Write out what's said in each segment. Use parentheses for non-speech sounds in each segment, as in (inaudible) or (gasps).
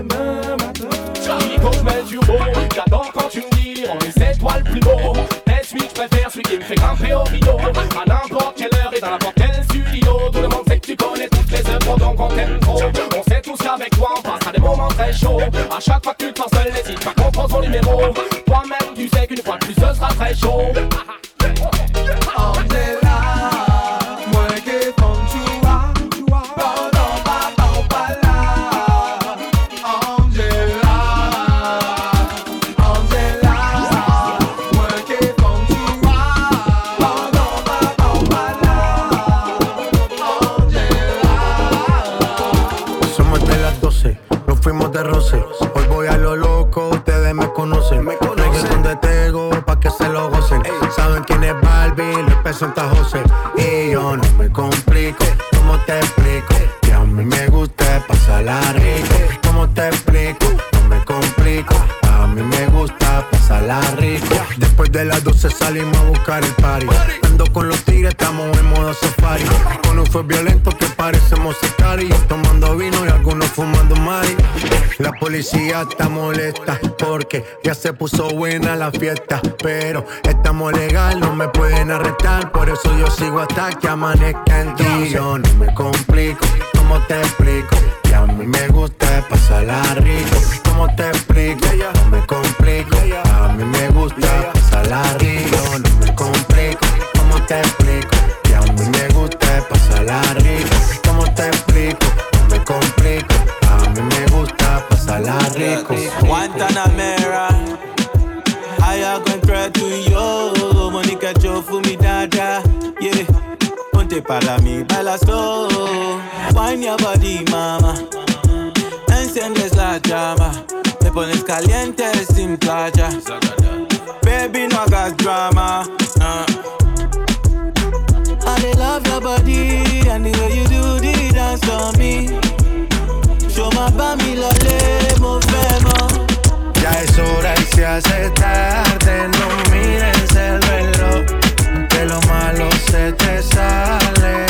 zeman matin. Charlie Cosmel Turbo J'adore quand tu me dis On est étoiles plus beau Est celui que je préfère Celui qui me fait grimper au rideau. À n'importe quelle heure et dans n'importe quel studio. Tout le monde sait que tu connais toutes les œuvres Donc on t'aime trop. On sait tous qu'avec toi on passera des moments très chauds. À chaque fois que tu te sens seul N'hésite pas qu'on prend son numéro très chaud. (laughs) el party. Ando con los tigres, estamos en modo safari. Con un fue violento que parecemos y Tomando vino y algunos fumando mari. La policía está molesta porque ya se puso buena la fiesta. Pero estamos legal, no me pueden arrestar. Por eso yo sigo hasta que amanezca en ti. Yo no me complico, ¿cómo te explico? Mí me gusta pasarla rico. ¿Cómo te explico? No me complico, a mí me gusta pasarla rico. No me complico, ¿cómo te explico? A mí me gusta pasarla rico. ¿Cómo te explico? No me complico, a mí me gusta pasarla rico. Guantanamera, I am going to yo. Monica Joe for me dada, yeah. Ponte para mí, baila slow. Wine your body, mama. Enciendes la llama. Te pones caliente sin playa. Baby, no hagas drama. Uh. I love your body and the way you do the dance on me. Yo más mi lo movemos. Ya es hora y se hace tarde, no mires el reloj. Que lo malo se te sale,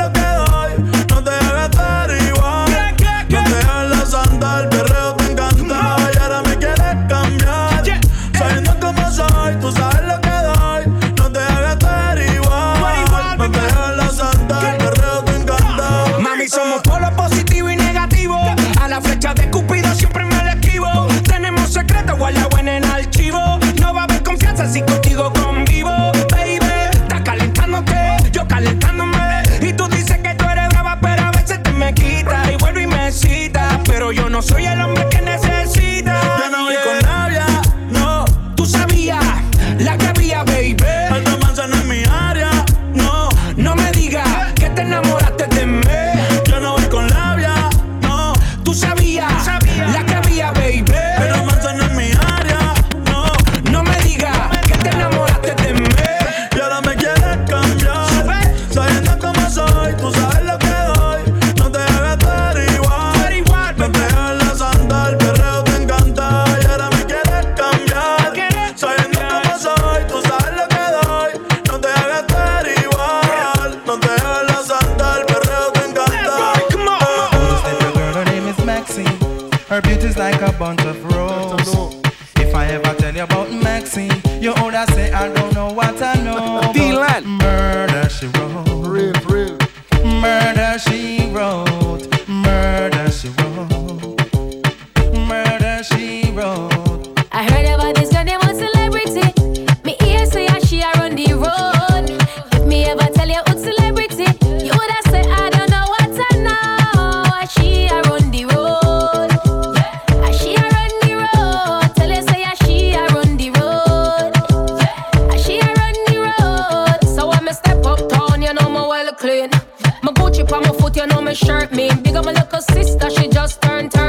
shirt. Me big up my little sister, she just turned. ten.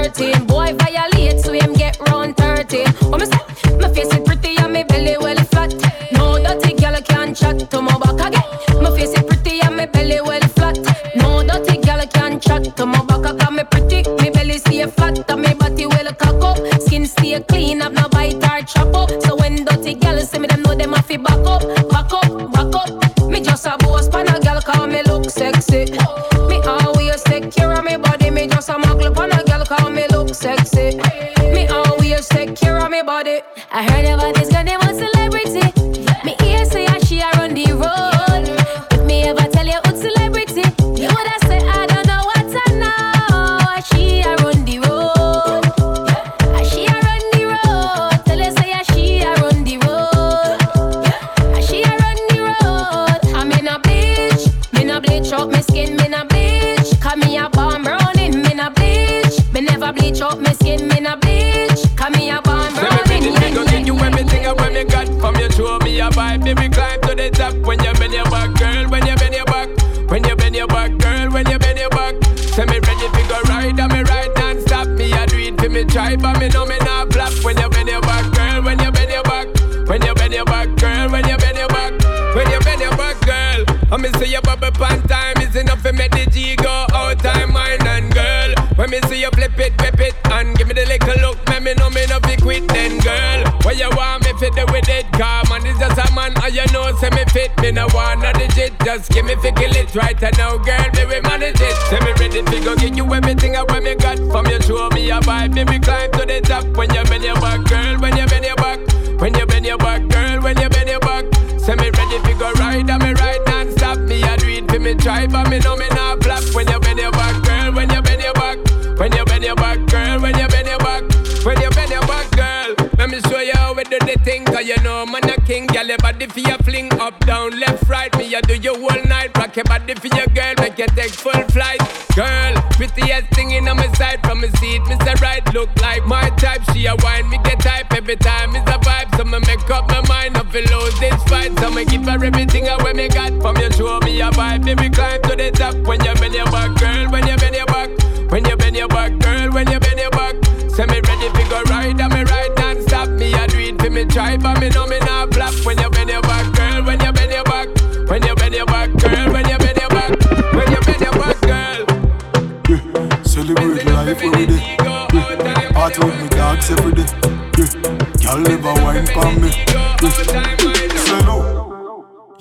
right by me, no me not flap. When you bend your back, girl, when you bend your back, when you bend your back, girl, when you bend your back, when you bend your back, girl. Let me show you how we do the thing, cause you know man a king. Girl, your body for your fling up, down, left, right. Me, you do your whole night. Rock your body for your girl, make you take full flight. Girl, prettiest thing in on my side. From my seat, Mr. right, look like my type. She a wine, me get type every time. It's a vibe, so me make up my mind, not to lose it give her everything I when me got from you. Show me a vibe, then we climb to the top. When you bend your back, girl, when you bend your back, when you bend your back, girl, when you bend your back. Say me ready fi go ride, and me ride non-stop. Me a do it fi me try, but me know me not flop. When you bend your back, girl, when you bend your back, when you bend your back, girl, when you bend your back, when you bend your back, girl. Celebrate life every day. Yeah. Out with me dogs every day. Yeah. Y'all never wine for me. Yeah.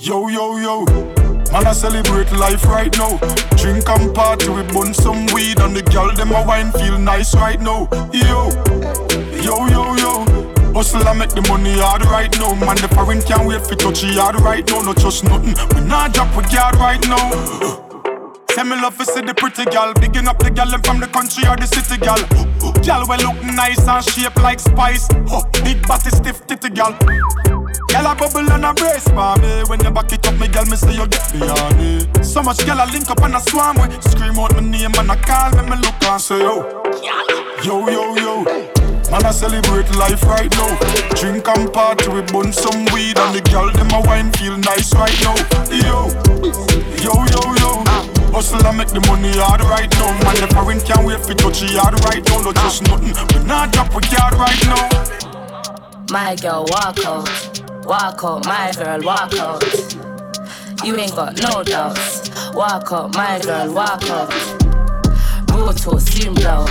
Yo, yo, yo. Man, I celebrate life right now. Drink and party, we bun some weed, and the girl them a wine feel nice right now. Yo, yo, yo, yo. Hustle and make the money hard right now. Man, the foreign can't wait for touch yard right now. No trust nothing. We not drop with yard right now. (gasps) Say me love to see the pretty gal Bigging up the gal from the country or the city gal (gasps) Gal well look nice and shape like spice oh, Big body stiff titty gal Gal a bubble and a brace for me When you back it up me gal me say you get me on So much gal a link up and a swarm with Scream out my name and a call me me look and say yo Yo yo yo Man, I celebrate life right now. Drink and party, we bun some weed, and the girl them a wine feel nice right now. Yo, yo, yo, yo. Hustle and make the money hard right now. Man, the parent can't wait for touch yard right now. No just nothing, we not drop with yard right now. My girl, walk out, walk out, my girl, walk out. You ain't got no doubts. Walk out, my girl, walk out. Brutal, steam blow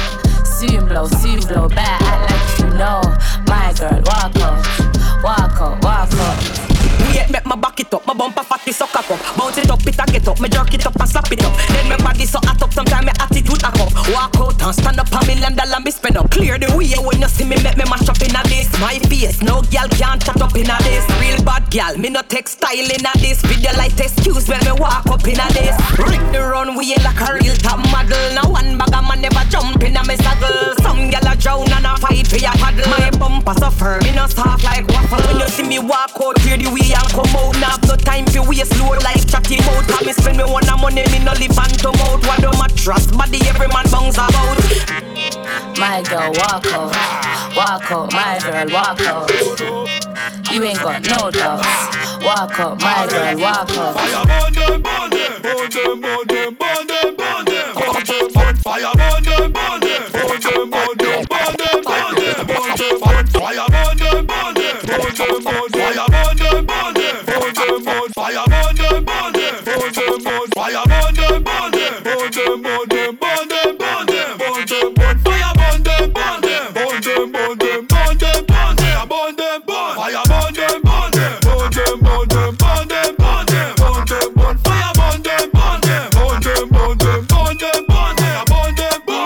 soon blow, soon blow. Better act like you know. My girl, walk up, walk up, walk up. Wait, make my back it up, my bumper fatty suck up. Bounce it up, it a get up, me jerk it up and slap it up. Then my body so hot up, sometimes my attitude a up. Walk out and stand up a million dollar me spend up. Clear the way when you see me make me mash up in a this. My face, no girl can't chat up in a this. Real bad girl, me no textile in a this. Video like excuse when me walk up in a this. Rick the runway like a real top model. Now one bag a man never jump in a me saddle. Some girl a drown and a fight for your paddle. My bumper so firm, me no soft like waffle. When you see me walk out, clear the way and come out. Now no time for waste slow life chatting out. Cause me spend me one money, me no live and to out. What do mattress body every man bounce about. My girl walk out, walk out, my girl walk out. You ain't got no doubts. Walk out, my girl walk out. Fire burn them, burn them, burn them, burn them, burn them, burn them. Fire burn them, burn them, burn them, burn them, burn them, burn them, burn them. Fire burn them, burn them, burn them, burn them. Burn them, burn them them, burn fire, burn them, burn them, burn them, burn them, burn them, burn them, burn them, burn them, burn them, burn them, fire, burn them, burn them, burn them, burn them, burn them, burn them, them, fire, burn them, burn them, burn them, burn them, burn them, burn them, them, fire, burn them, burn them, burn them, burn them, burn them, burn them, them,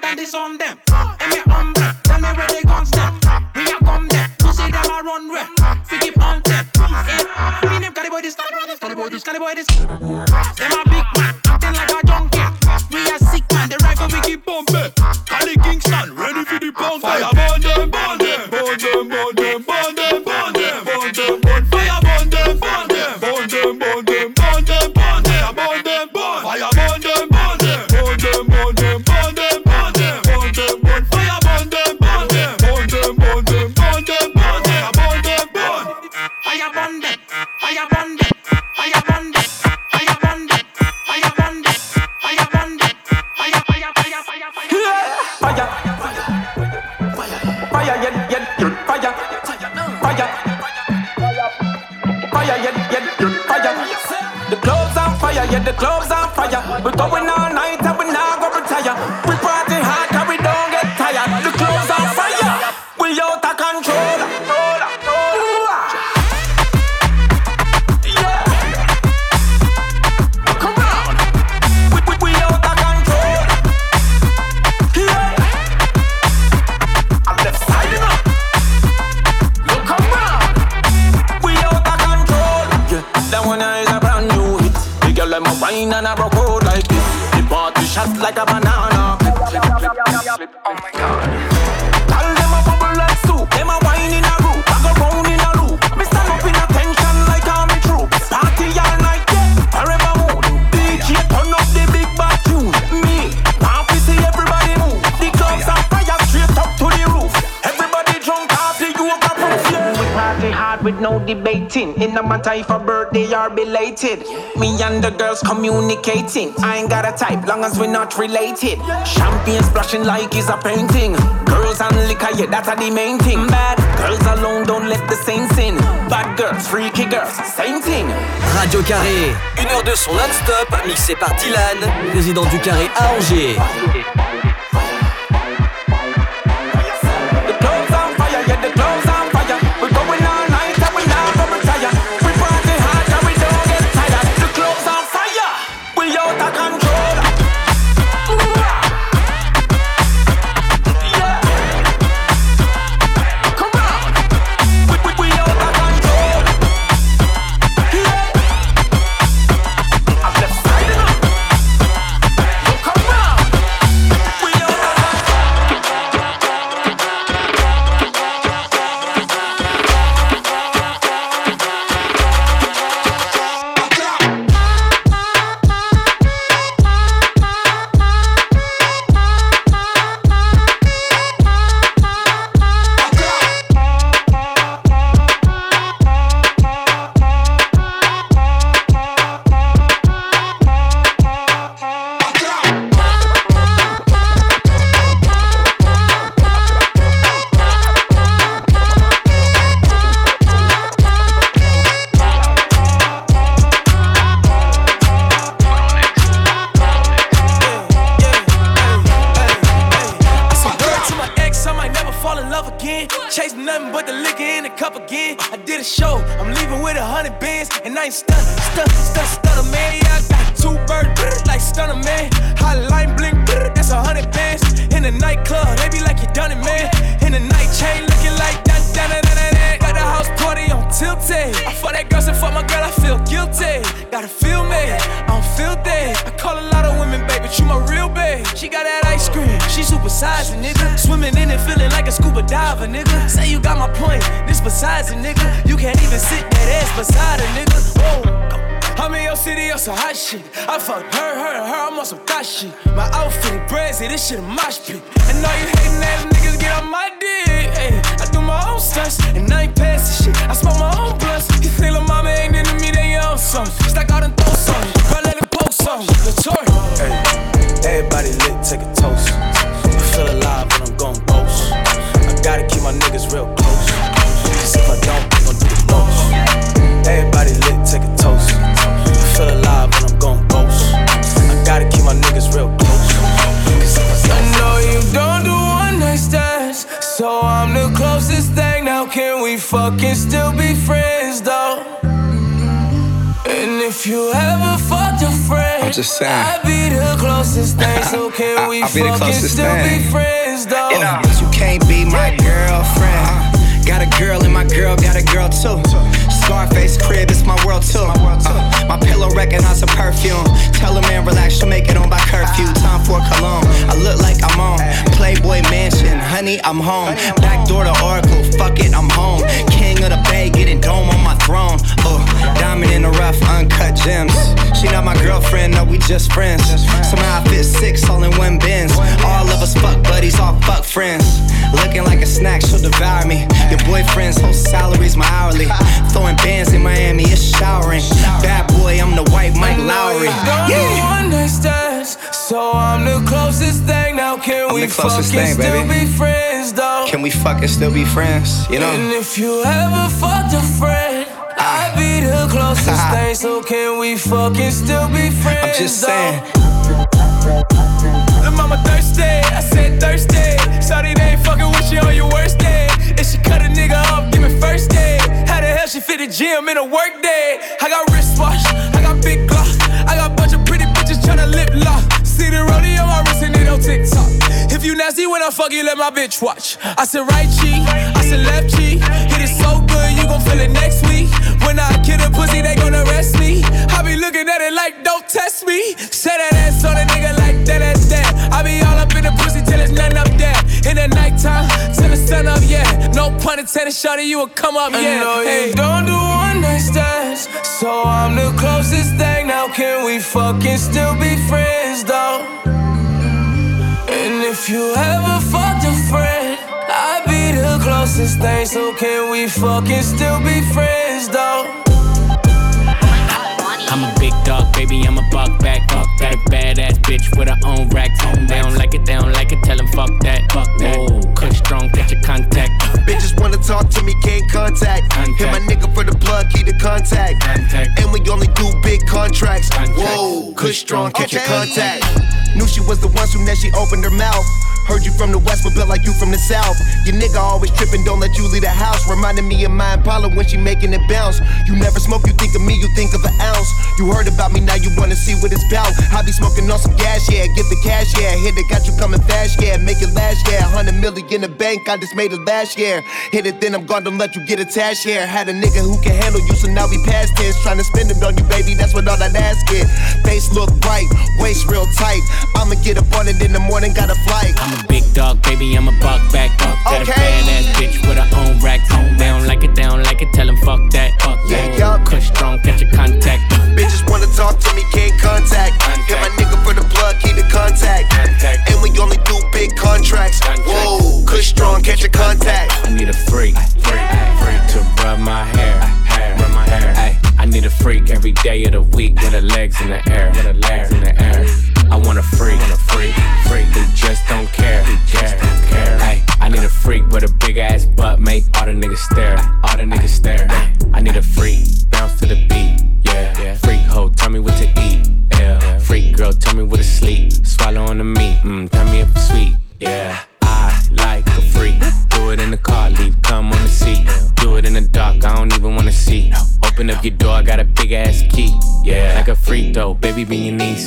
them, the them. Where. Fi keep on boy this, Cali boy this, Cali boy this. Them a big man, acting like a junkie. We a sick man, the rifle we keep bumping. Cali Kingston, ready for the pump. Fire burn them, burn In a matter if a birthday or belated. Me and the girls communicating. I ain't got a type, long as we're not related. Champagne splashing like it's a painting. Girls and liquor, yeah, that's the main thing. Bad girls alone, don't let the saints in. Bad girls, freaky girls, same thing. Radio Carré, une heure de son non-stop, mixé par Dylan, résident du Carré à Angers. and my girl, I feel guilty. Gotta feel me, I don't feel dead. I call a lot of women, baby, you my real babe. She got that ice cream, she supersizing, nigga. Swimming in it, feeling like a scuba diver, nigga. Say you got my point, this besides a nigga. You can't even sit that ass beside a nigga. Whoa. I'm in your city on some hot shit. I fuck her, her, and her, I'm on some thot shit. My outfit, brazy, this shit a mosh pit. And all you hating ass niggas get on my dick. Ay. I own stunts, and I ain't past shit. I smoke my own blunts. You think little mama ain't into me, they own something. Stack out and throw something, girl, let it poke something. Notorious. Hey, everybody lit, take a toast. Can still be friends though. And if you ever fucked a friend, I'm just saying. I'd be the closest thing. So can (laughs) we I'll be the fucking closest still thing. be friends though? You know, but you can't be my girlfriend. Got a girl and my girl got a girl too. Scarface crib, it's my world too. Uh, my pillow recognize a perfume. Tell a man relax, she'll make it on by curfew. Time for cologne. I look like I'm on Playboy Mansion, honey, I'm home. Back door to Oracle, fuck it, I'm home. King of the Bay, getting dome on my throne. Oh, diamond in the rough, uncut gems. She not my girlfriend, no, we just friends. Somehow I fit six all in one bins. All of us fuck buddies, all fuck friends. Looking like a snack, she'll devour me. Your boyfriend's whole salary's my hourly. Throwing bands in Miami, it's showering. Bad boy, I'm the white Mike Lowry. Yeah. one night stands, so I'm the closest thing. Now can I'm we the closest fucking thing, still baby. be friends though? Can we fucking still be friends? You know? And if you ever fucked a friend, ah. I'd be the closest (laughs) thing. So can we fucking still be friends? I'm just saying. The mama thirsty, I said thirsty. Sorry they ain't fucking with you on your worst day. If she cut a nigga off, give me first day. How the hell she fit the gym in a work day? I got wristwatch, I got big glock, I got bunch of pretty bitches tryna lip lock. See the rodeo wrist and it on TikTok. If you nasty when I fuck you, let my bitch watch. I said right cheek, I said left cheek. Hit it so good, you gon' feel it next week. When I kill a pussy, they gon' arrest me. I be looking at it like, don't test me. Say that ass on a nigga like that, that's that. I be all up in the pussy till there's nothing up there. In the nighttime, till the sun up, yeah. No pun intended, shorty, you will come up, yeah. know you Hey, don't do one night stands. So I'm the closest thing. Now can we fucking still be friends, though? If you ever fucked a friend, I'd be the closest thing, so can we fucking still be friends though? I'm a big dog, baby, I'm a buck back. Fuck that badass bitch with her own racks. They don't like it, they don't like it, tell them fuck that. Fuck that. Whoa, kush strong, get your contact. Bitches wanna talk to me, can't contact. contact. Hit my nigga for the plug, keep the contact. contact. And we only do big contracts. Contact. Whoa, kush strong, catch okay. your contact. Knew she was the one soon that she opened her mouth. Heard you from the west, but built like you from the south. Your nigga always tripping, don't let you leave the house. Reminding me of my Impala when she making it bounce. You never smoke, you think of me, you think of an ounce. You heard about me, now you wanna see what it's about. I be smoking on some gas, yeah. Get the cash, yeah. Hit it, got you coming fast, yeah. Make it last, yeah. 100 million in the bank, I just made it last year. Hit it, then I'm gone, don't let you get attached, yeah. Had a nigga who can handle you, so now we past tense. Trying to spend it on you, baby, that's what all that ass get. Face look right, waist real tight. I'ma get up on it in the morning, got a flight. A big dog, baby, I'm a buck back. Up. that okay. a badass bitch with her own rack. They don't like it, they don't like it, tell them fuck that. Fuck yeah, yeah. Kush strong, catch your contact. Bitches wanna talk to me, can't contact. contact. Get my nigga for the plug, keep the contact. contact. And we only do big contracts. Contact. Whoa, Kush strong, catch your contact. I need a freak, freak, freak to rub my hair, hair, rub my hair. Ay, I need a freak every day of the week with her legs in the air, with her legs in the air. I want a freak, want a freak, freak who just don't care, who just don't care. Ay, I need a freak with a big ass butt, make all the niggas stare, all the niggas stare. I need a freak, bounce to the beat, yeah. Freak hoe, tell me what to eat, yeah. Freak girl, tell me what to sleep, swallow on the meat, mm, turn me up sweet, yeah. I like a freak, do it in the car, leave, come on the seat. Do it in the dark, I don't even wanna see. Open up your door, I got a big ass key. Yeah, like a freak though, baby, be your niece.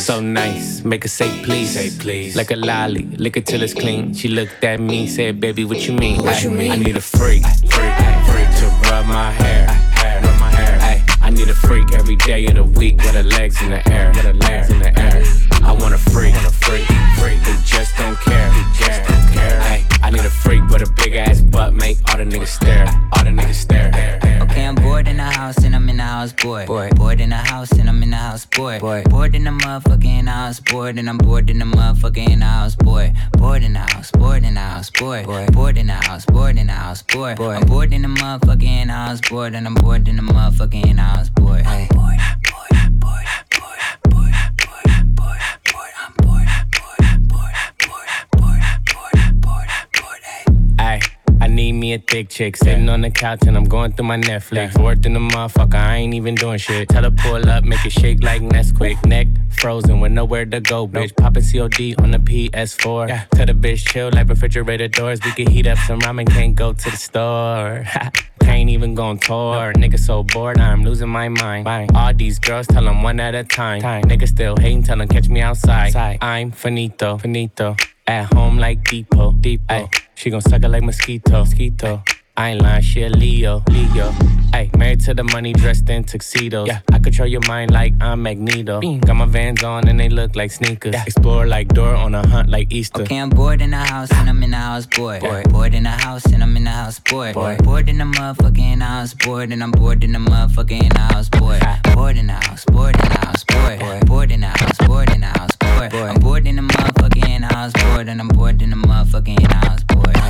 So nice, make her say please. Say please. Like a lolly, lick it till it's clean. She looked at me, said, baby, what you mean? What I, you mean? I need a freak, freak, freak to rub my hair. Rub my hair. Ay, I need a freak every day of the week with her legs in the air. With her legs in the air. I want a freak, want a freak, freak who just don't care. Who just don't care. I need a freak with a big ass butt, make all the niggas stare. All the niggas stare. Okay, I'm bored in the house and I'm in the house bored. Bored, bored in the house and I'm in the house bored. Bored, bored in the motherfucking house bored and I'm bored in the motherfucking house bored. Bored in the house, bored in the house bored. Bored, in the house, bored in the house bored. Bored, I'm bored in the motherfucking house bored and I'm bored in the motherfucking house bored. Bored, bored, bored, bored, bored, me a thick chick sitting on the couch and I'm going through my Netflix. Worked in the motherfucker, I ain't even doing shit. Tell her pull up, make it shake like Nesquik. Neck frozen with nowhere to go, bitch. Poppin' COD on the PS4. Yeah. Tell the bitch chill like refrigerator doors. We can heat up some ramen, can't go to the store. (laughs) Can't even go on tour. Nigga so bored, I'm losing my mind. All these girls tell them one at a time. time. Nigga still hating, tell them catch me outside. I'm finito, finito. At home like Depot, Depot. Ay, she gon' suck it like mosquito, mosquito. I ain't lying, she a Leo, Leo. Hey, married to the money, dressed in tuxedos. Yeah. I control your mind like I'm Magneto. Bing. Got my vans on and they look like sneakers. Yeah. Explore like Dora on a hunt like Easter. Okay, I'm bored in the house and I'm in the house bored. Bored, bored in the house and I'm in the house bored. Bored, bored in the motherfucking house bored and I'm bored in the motherfucking house bored. Bored in the house, bored in the house bored. Bored in the house, bored in the house bored. I'm bored in the motherfucking house bored and I'm bored in the motherfucking house bored.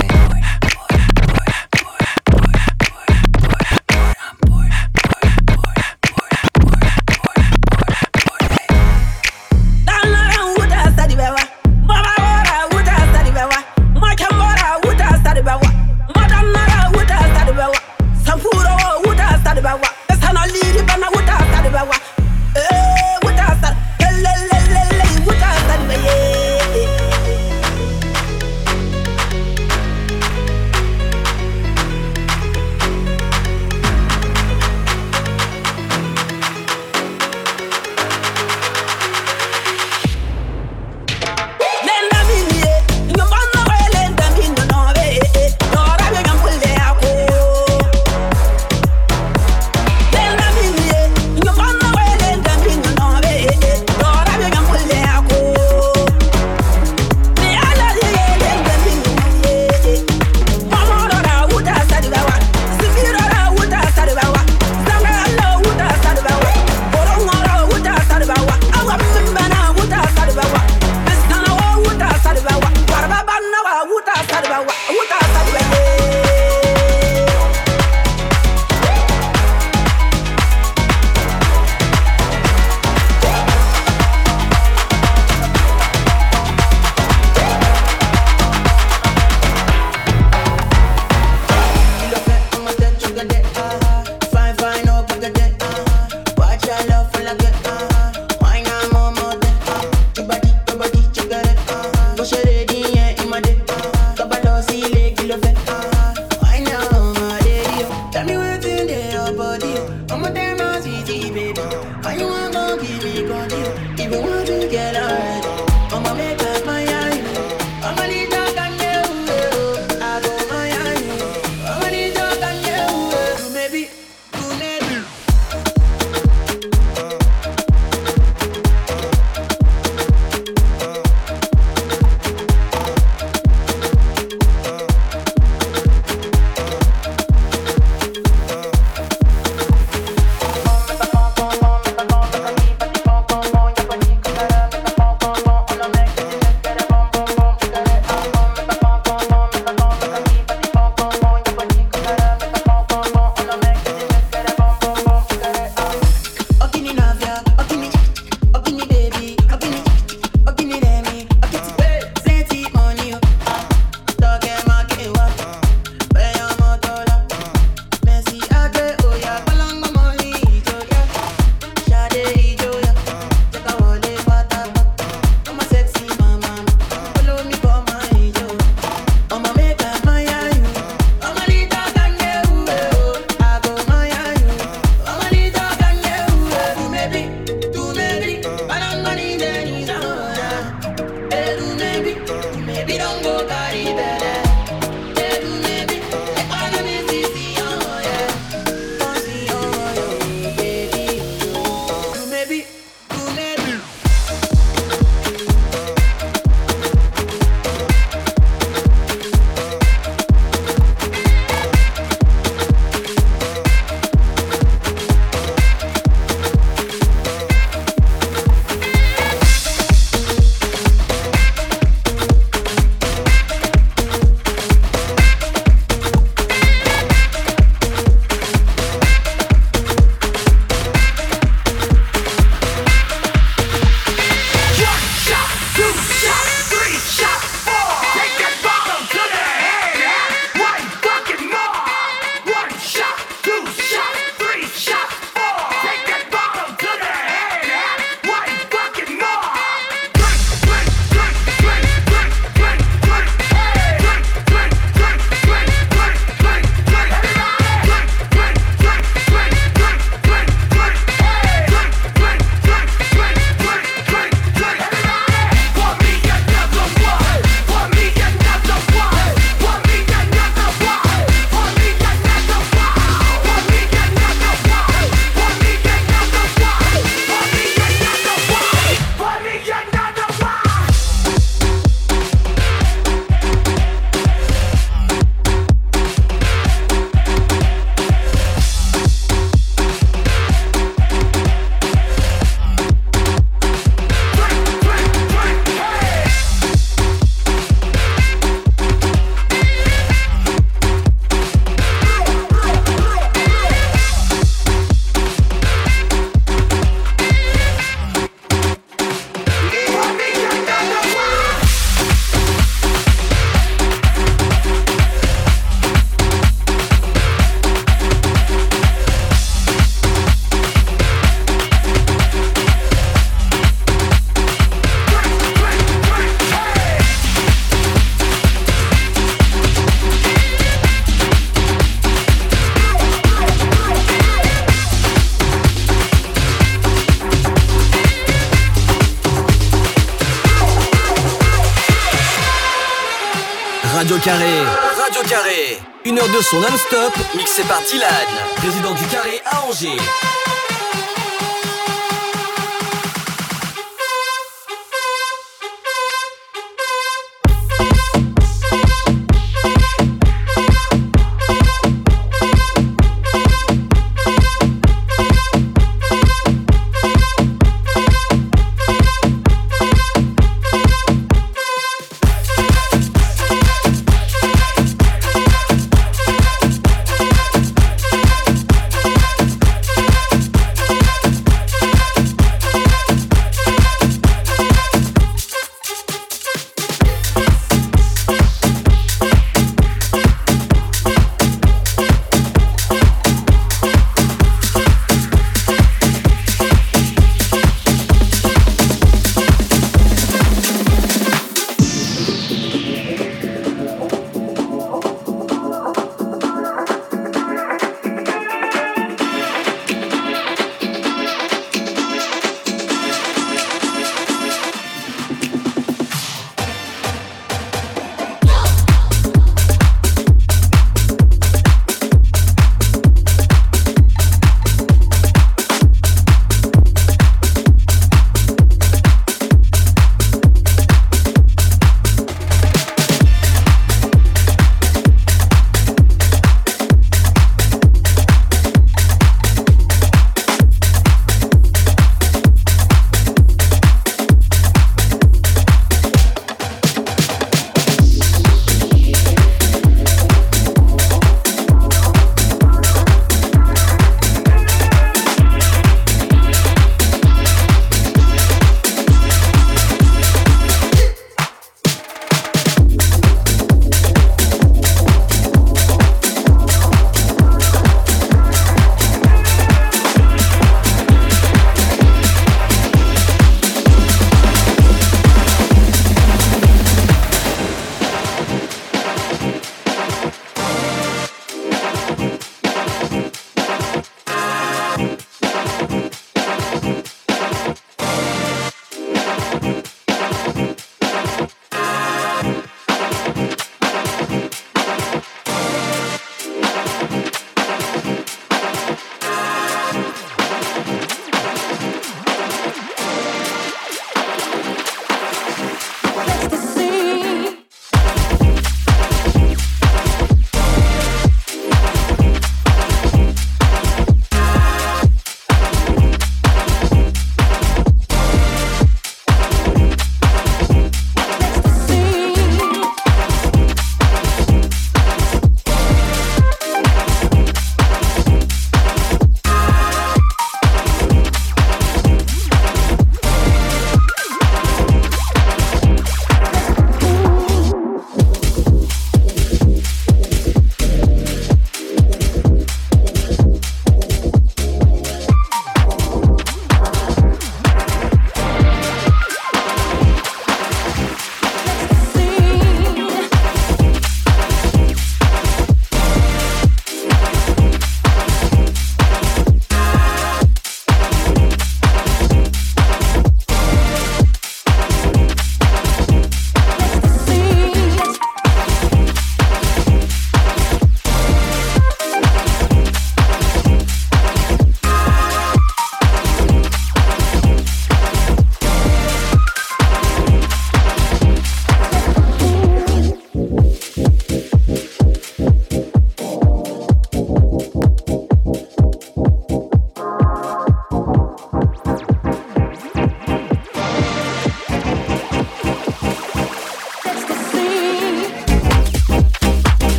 Carré. Radio Carré. Une heure de son non-stop, mixé par Dylan, président du Carré à Angers.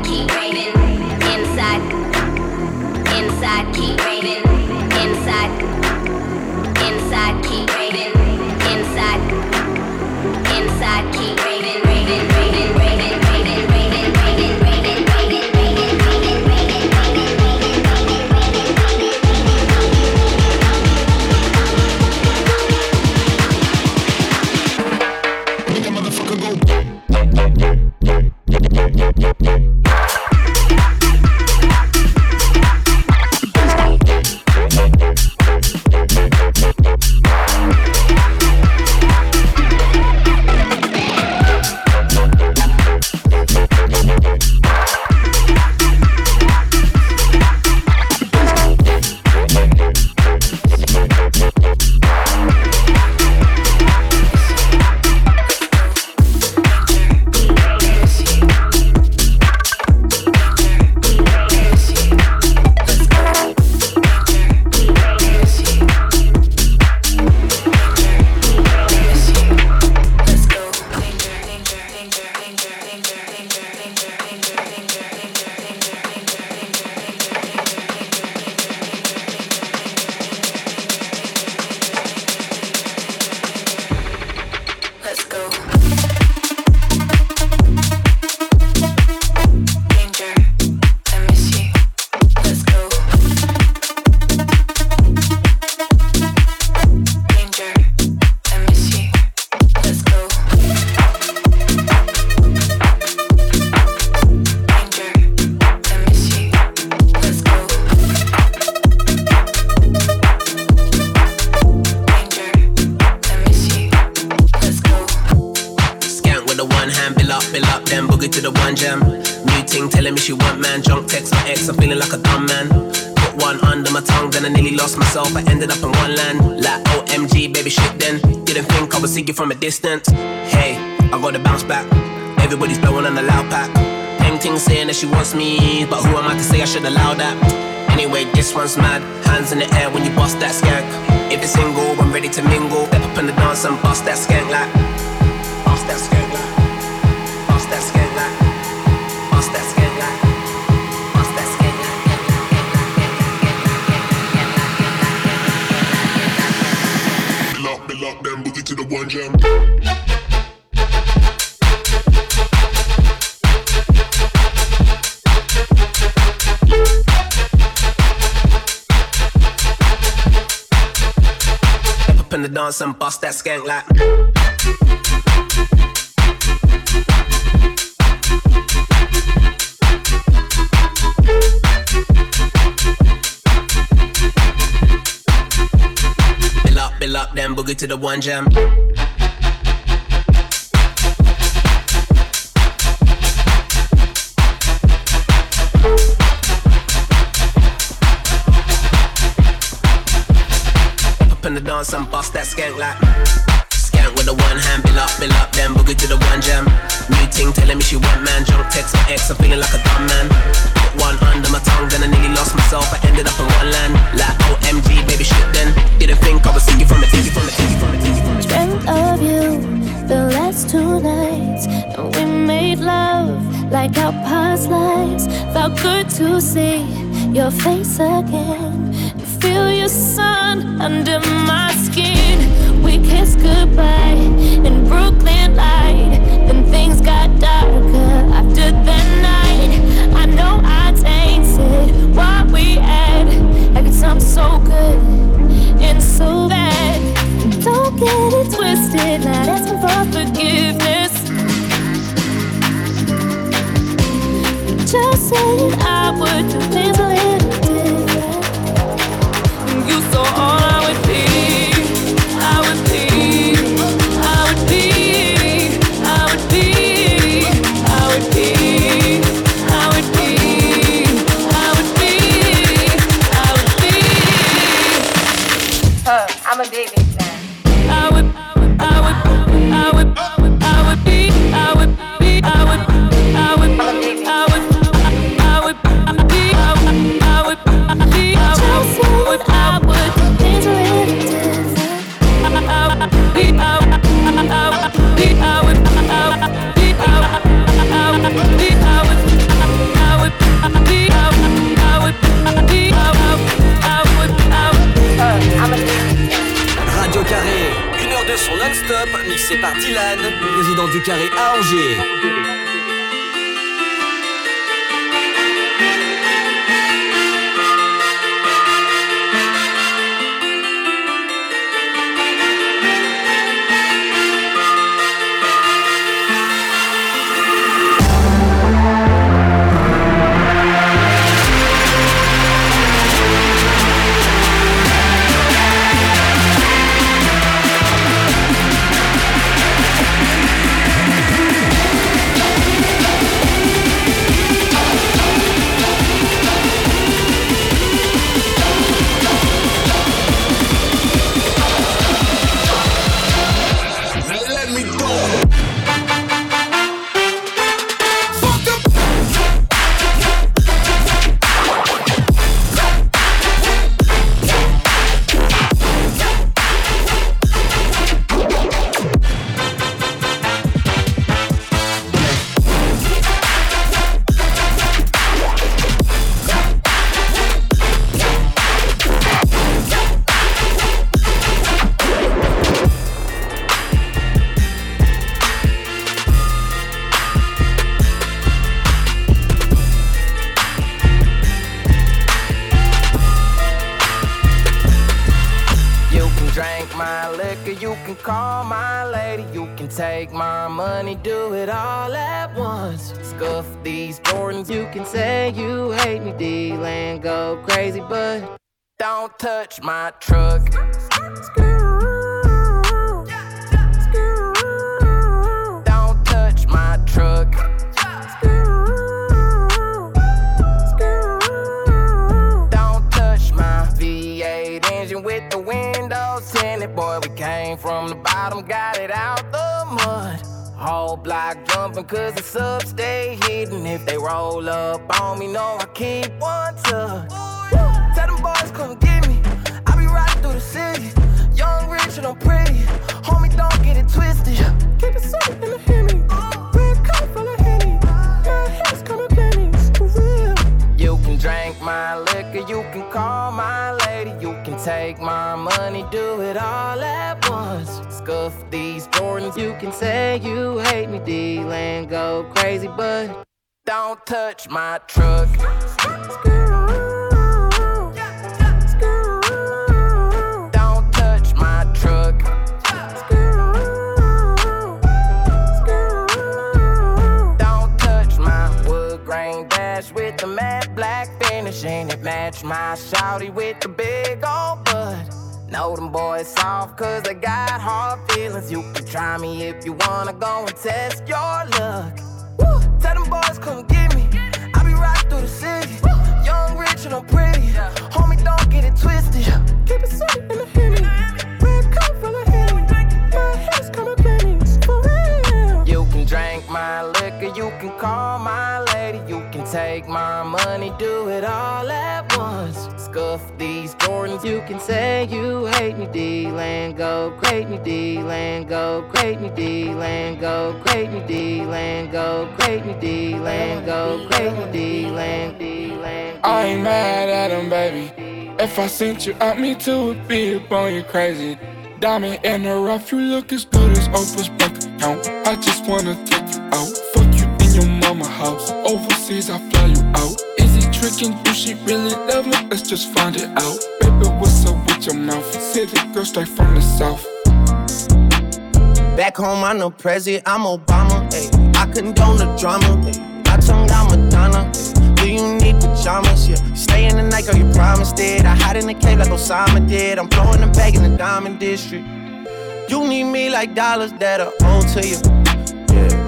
keep raining. To the one jam. New ting telling me she want man. Junk text my ex, I'm feeling like a dumb man. Put one under my tongue, then I nearly lost myself. I ended up in one land. Like OMG, baby shit then. Didn't think I would see you from a distance. Hey, I gotta bounce back. Everybody's blowing on the loud pack. Painting saying that she wants me, but who am I to say I should allow that? Anyway, this one's mad. Hands in the air when you bust that skank. If it's single, I'm ready to mingle. Step up in the dance and bust that skank like. Bust that skank like. And bust that skank like. Boogie to the one jam. Up in the dance and bust that skank like. The one hand, bill up, bill up, then boogie to the one jam. New ting telling me she want man, junk text my ex, I'm feeling like a dumb man. Put one under my tongue, then I nearly lost myself. I ended up in one land, like OMG, baby shit. Then didn't think I see you from a TV, from a TV, from a TV, from a TV. Dreamt of you the last two nights, and we made love like our past lives. Felt good to see your face again, feel your sun under my skin. We kissed goodbye in Brooklyn light, then things got darker after that night. I know I tainted what we had, like it's something so good and so bad. Don't get it twisted, not asking for forgiveness. Just saying I would do things mixé par Dylan, résident du Carré à Angers. Take my money, do it all at once. Scuff these Jordans, you can say you hate me, D-Land go crazy, but don't touch my truck. Black finish, and it match my shouty with the big old bud. Know them boys soft cause they got hard feelings. You can try me if you wanna go and test your luck. Woo! Tell them boys come get me. I be riding through the city. Young, rich, and I'm pretty. Homie, don't get it twisted. Keep it safe in the Hemi. Red coat full of Henny. My head's coming pennies. For real. You can drink my liquor, you can call my lady, you can take my money, do it all at once. Scuff these Jordans, you can say you hate me, D-Land go great me, D-Land go great me, D-Land go great me, D-Land go great me, D-Land go great me, D-Land. I ain't mad at him, baby. If I sent you out, me too would be up on you crazy. Diamond in the rough, you look as good as Oprah's bank account. I just wanna take you out, mama house. Overseas, I fly you out. Is he tricking? Do she really love me? Let's just find it out. Baby, what's up with your mouth? City girl straight from the south. Back home, I'm no president, I'm Obama. Ay. I condone the drama. Ay. I tongue Madonna. Ay. Do you need pajamas? Yeah. Stay in the night, girl, you promised it. I hide in the cave like Osama did. I'm blowing the bag in the diamond district. You need me like dollars that are owed to you.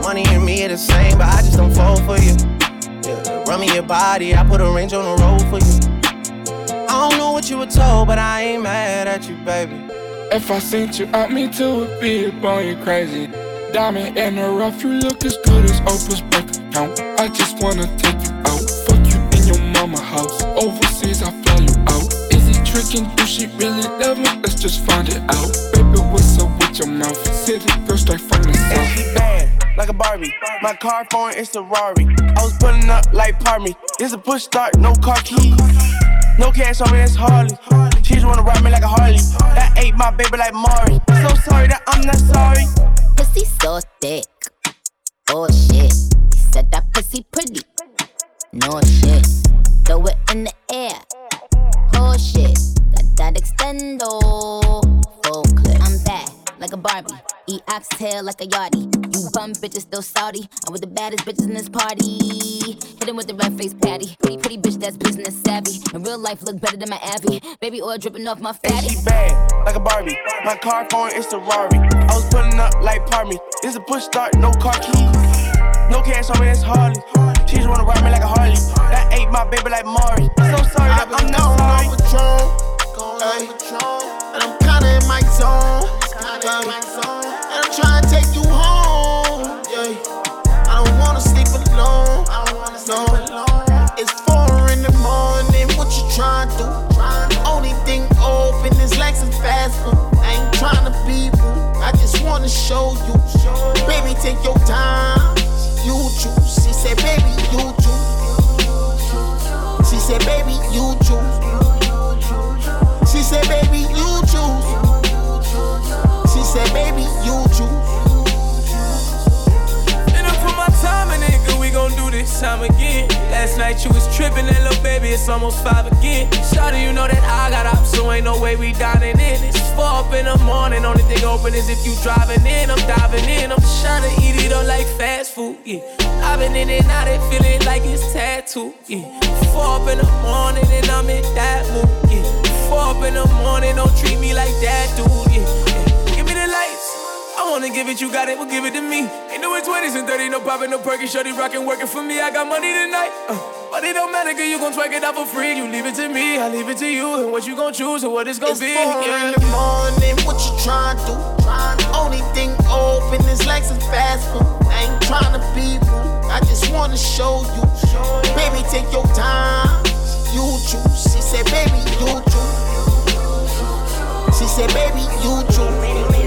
Yeah, money and me are the same, but I just don't fall for you. Yeah, run me your body, I put a range on the road for you. I don't know what you were told, but I ain't mad at you, baby. If I sent you out, me too would be up on you crazy. Diamond in the rough, you look as good as Oprah's bank account. I just wanna take you out, fuck you in your mama house. Overseas, I fly you out. Is he tricking? Do she really love me? Let's just find it out. Baby, what's up with your mouth? City girl straight from the And south. she bad, like a Barbie. My car phone is Ferrari. I was pulling up like Parmy. It's a push start, no car keys. No cash on me, it's Harley. She just wanna ride me like a Harley. That ate my baby like Mari. So sorry that I'm not sorry. Pussy so thick. Oh shit. He said that pussy pretty. No shit. Throw it in the air. Oh shit. Got that extendo. Full clip. I'm bad like a Barbie. Eat oxtail like a yardie. You bum bitches still salty. I'm with the baddest bitches in this party. Hit him with the red face patty. Pretty, pretty bitch that's business savvy. In real life, look better than my Abby. Baby oil dripping off my And fatty. she bad, like a Barbie. My car phone is Ferrari. I was pulling up like Parmy. It's a push start, no car keys. No cash on me, it's Harley. She just wanna ride me like a Harley. That ate my baby like Mari. So sorry that I'm not sorry. Ay, and I'm kinda in my zone. Ay, and I'm trying to take you home. Yeah. I don't wanna sleep alone. No. It's four in the morning. What you trying to do? The only thing open is like some fast food. I ain't trying to be rude. I just wanna show you. Baby, take your time. You choose. She said, baby, you choose. Trippin', and little baby, it's almost five again. Shawty, you know that I got up, so ain't no way we dining in. It's four up in the morning, only thing open is if you driving in. I'm diving in, I'm tryna eat it up like fast food, yeah. I've been in and out, it feeling like it's tattoo, yeah. Four up in the morning, and I'm in that mood, yeah. Four up in the morning, don't treat me like that, dude, yeah wanna give it, you got it, well give it to me. Ain't no 20s and 30, no poppin', no perky, shorty rockin', workin' for me. I got money tonight. Uh, but it don't matter, cause you gon' twerk it out for free. You leave it to me, I leave it to you. And what you gon' choose and what it's gon' be. Four yeah. in the morning, what you tryin' to do? Only thing open is legs fast food. I ain't tryna be rude, I just wanna show you. Baby, take your time, you choose. She said, baby, you choose. She said, baby, you choose.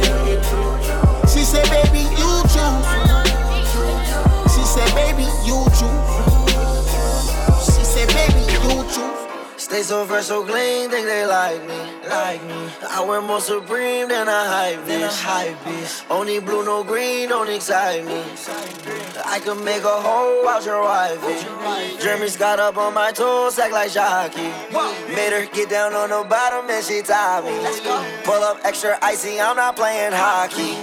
She said, baby, you choose. She said, baby, you choose. Stay so fresh, so clean, think they like me, like me. I wear more supreme than a hype bitch. Only blue, no green, don't excite me. I could make a hole out your wife. Eh. Jeremy's got up on my toes, act like jockey. Made her get down on the bottom and she tied me. Pull up extra icy, I'm not playing hockey.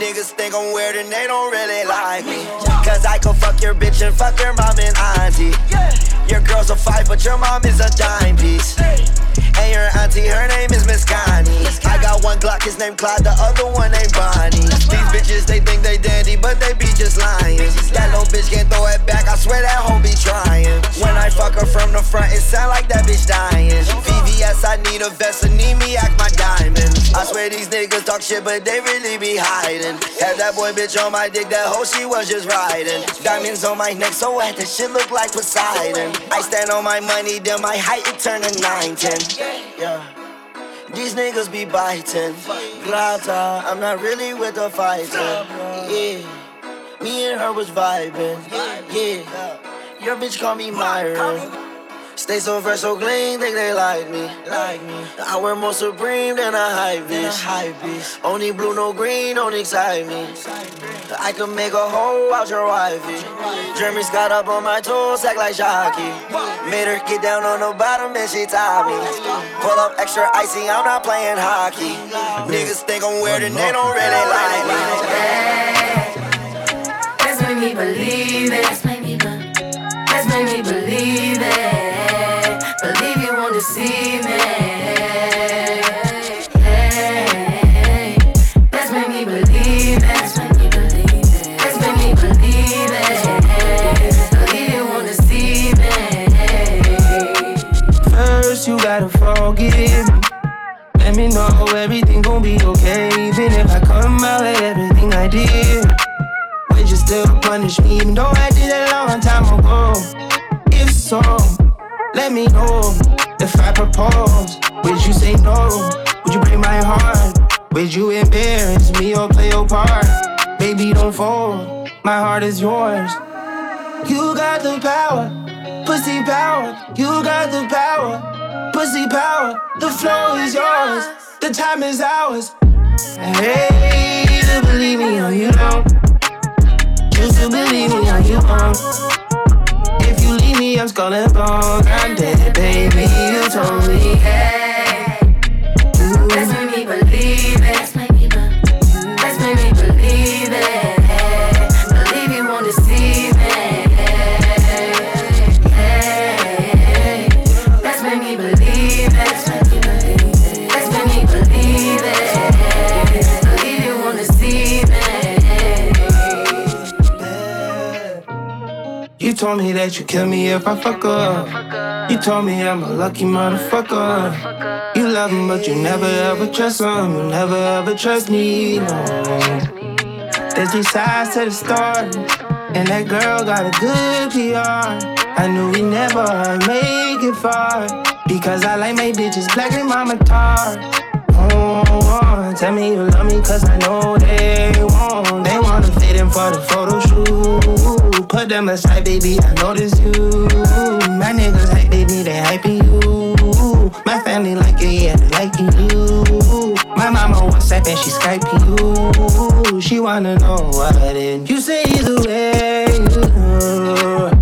Niggas think I'm weird and they don't really like me. Cause I could fuck your bitch and fuck your mom and auntie. Your girl's a five, but your mom is a dime piece. And your auntie, her name is Miss Connie. I got one Glock, his name Clyde, the other one named Bonnie. These bitches, they think they dandy, but they be just lying. That little bitch can't throw it back, I swear that hoe be trying. When I fuck her from the front, it sound like that bitch dying. VVS, I need a vest, and need me act my diamond. I swear these niggas talk shit, but they really be hiding. Had that boy bitch on my dick, that hoe she was just riding. Diamonds on my neck, so wet, that shit look like Poseidon. I stand on my money, then my height it turn to 9, 10. Yeah. These niggas be biting. Grata, I'm not really with the fighting. Yeah. Me and her was vibing. Yeah. Your bitch call me Myron. Stay so fresh, so clean, think they like me. Like me. I wear more supreme than a hype bitch. Hype bitch. Only blue, no green, don't excite me. I could make a hole out your wifey. Jeremy's got up on my toes, act like Shocky. Made her get down on the bottom and she tied me. Pull up extra icy, I'm not playing hockey. Niggas think I'm weird and they don't really like me. Let's make me believe it. Let's make me, be- let's make me believe it. Won't me. Hey, me believe it. Me believe it. Me believe it. Believe you won't deceive me. First, you gotta forgive me. Let me know everything gon' be okay. Even if I come out with everything I did, would you still punish me? Even though I did it a long time ago. If so, let me know. If I propose, would you say no? Would you break my heart? Would you embarrass me or play your part? Baby, don't fold. My heart is yours. You got the power, pussy power. You got the power, pussy power. The flow is yours, the time is ours. Hey, you believe me or you don't. You still believe me or you won't. Me, I'm skull and bone. I'm dead, baby. You told me. Hey, let's make me believe it. Told me that you kill me if I fuck up. You told me I'm a lucky motherfucker. You love him, but you never ever trust him. You never ever trust me, no. There's three sides to the story, and that girl got a good PR. I knew we never make it far because I like my bitches black and mama tar. Oh, tell me you love me cause I know they won't. They wanna fit in for the photo shoot. Put them aside, baby, I notice you. My niggas hype, baby, they hyping you. My family like it, yeah, they liking you. My mama WhatsApp and she Skyping you. She wanna know what it. You say either way. You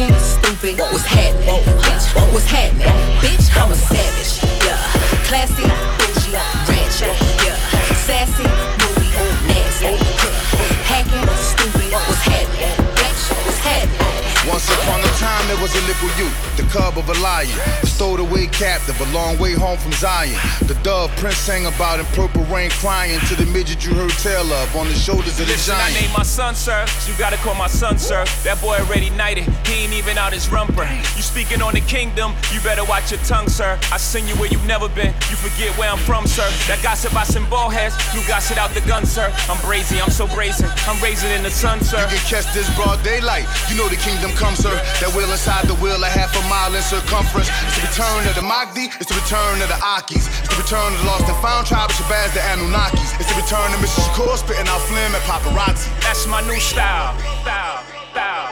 Acting stupid. What's happening? Bitch, what's happening? Bitch, I'm a savage. Yeah. Classy, bougie, ratchet. Yeah. Sassy, Once upon a time, there was a little youth, the cub of a lion, a stowed away captive, a long way home from Zion. The dove Prince sang about in purple rain, crying to the midget you heard tell of on the shoulders of the Listen, I giant. named my son, sir. You gotta call my son, sir. That boy already knighted. He ain't even out his rumper. You speaking on the kingdom, you better watch your tongue, sir. I send you where you've never been. You forget where I'm from, sir. That gossip I send ball heads. You gossip out the gun, sir. I'm brazy, I'm so brazen. I'm raising in the sun, sir. You can catch this broad daylight. You know the kingdom comes, sir. That wheel inside the wheel, a half a mile in circumference. It's the return of the Mahdi, it's the return of the Akis. It's the return of the lost and found tribe of Shabazz, the Anunnakis. It's the return of Mr. Shakur spitting out phlegm at paparazzi. That's my new style. Style, style.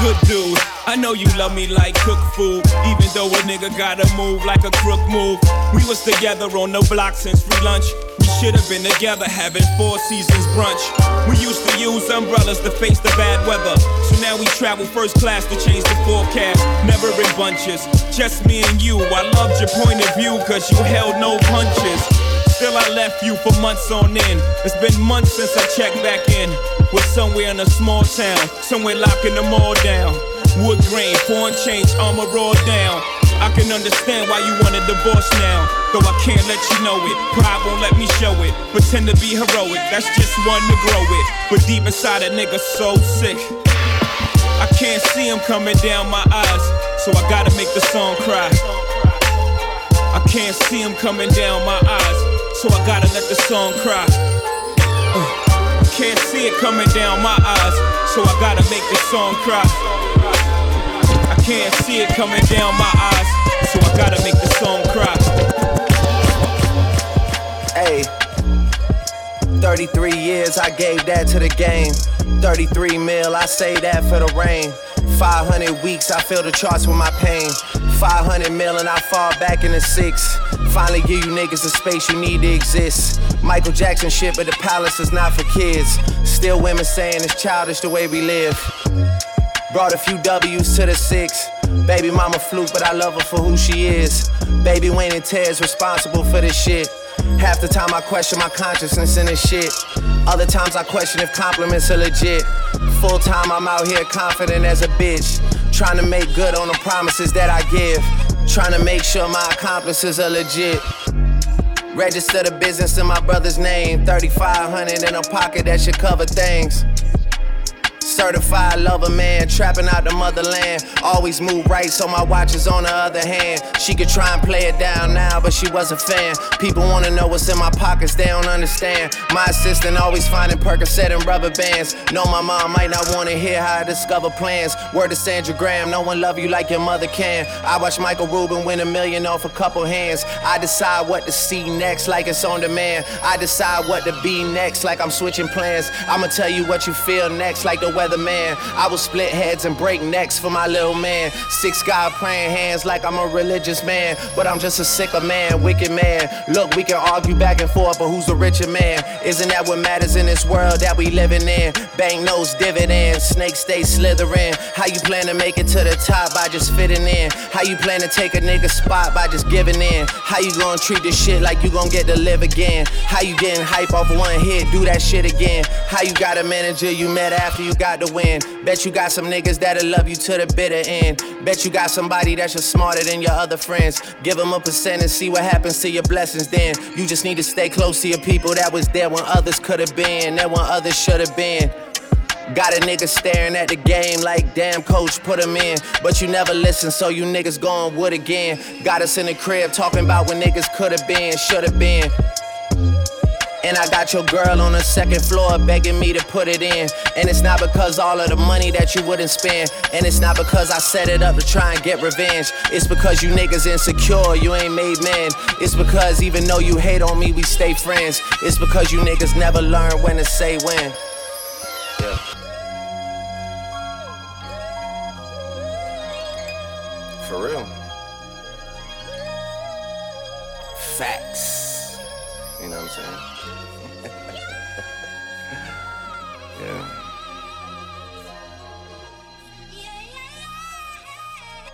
Good dude, I know you love me like cook food. Even though a nigga gotta move like a crook move. We was together on the block since free lunch. Should have been together having four seasons brunch. We used to use umbrellas to face the bad weather. So now we travel first class to change the forecast. Never in bunches, just me and you. I loved your point of view, cause you held no punches. Still, I left you for months on end. It's been months since I checked back in. Was somewhere in a small town, somewhere locking them all down. Wood grain, foreign change, armor rolled down. I can understand why you want a divorce now. Though I can't let you know it. Pride won't let me show it. Pretend to be heroic, that's just one to grow it. But deep inside, a nigga so sick. I can't see him coming down my eyes, so I gotta make the song cry. I can't see him coming down my eyes, so I gotta let the song cry. Uh, can't see it coming down my eyes, so I gotta make the song cry. I can't see it coming down my eyes, gotta make the song cry. Hey, 33 years I gave that to the game. 33 mil, I say that for the rain. 500 weeks, I fill the charts with my pain. 500 mil and I fall back in the six. Finally give you niggas the space you need to exist. Michael Jackson shit, but the palace is not for kids. Still women saying it's childish the way we live. Brought a few W's to the six. Baby mama fluke, but I love her for who she is. Baby Wayne and Ted's responsible for this shit. Half the time I question my consciousness in this shit. Other times I question if compliments are legit. Full time I'm out here confident as a bitch. Trying to make good on the promises that I give. Trying to make sure my accomplices are legit. Register the business in my brother's name. 3500 in a pocket that should cover things. Certified lover man, trapping out the motherland. Always move right, so my watch is on the other hand. She could try and play it down now, but she was a fan. People wanna know what's in my pockets, they don't understand. My assistant always finding Percocet and rubber bands. Know my mom might not wanna hear how I discover plans. Word to Sandra Graham, no one love you like your mother can. I watch Michael Rubin win a million off a couple hands. I decide what to see next, like it's on demand. I decide what to be next, like I'm switching plans. I'ma tell you what you feel next, like the weatherman. I will split heads and break necks for my little man. Six God praying hands like I'm a religious man, but I'm just a sicker man, wicked man. Look, we can argue back and forth, but who's the richer man? Isn't that what matters in this world that we living in? Bank notes, dividends, snakes stay slithering. How you plan to make it to the top by just fitting in? How you plan to take a nigga spot by just giving in? How you gonna treat this shit like you gonna get to live again? How you getting hype off one hit, do that shit again? How you got a manager you met after you got the win? Bet you got some niggas that'll love you to the bitter end. Bet you got somebody that's just smarter than your other friends. Give them a percent and see what happens to your blessings then. You just need to stay close to your people that was there when others could have been, there when others should have been. Got a nigga staring at the game like, damn, coach, put him in. But you never listen, so you niggas going wood again. Got us in the crib talking about when niggas could have been, should have been. And I got your girl on the second floor begging me to put it in. And it's not because all of the money that you wouldn't spend. And it's not because I set it up to try and get revenge. It's because you niggas insecure, you ain't made men. It's because even though you hate on me, we stay friends. It's because you niggas never learn when to say when. Yeah. For real. Facts.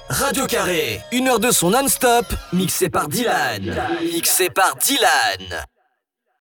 Radio Carré, une heure de son non-stop, mixé par Dylan. Mixé par Dylan.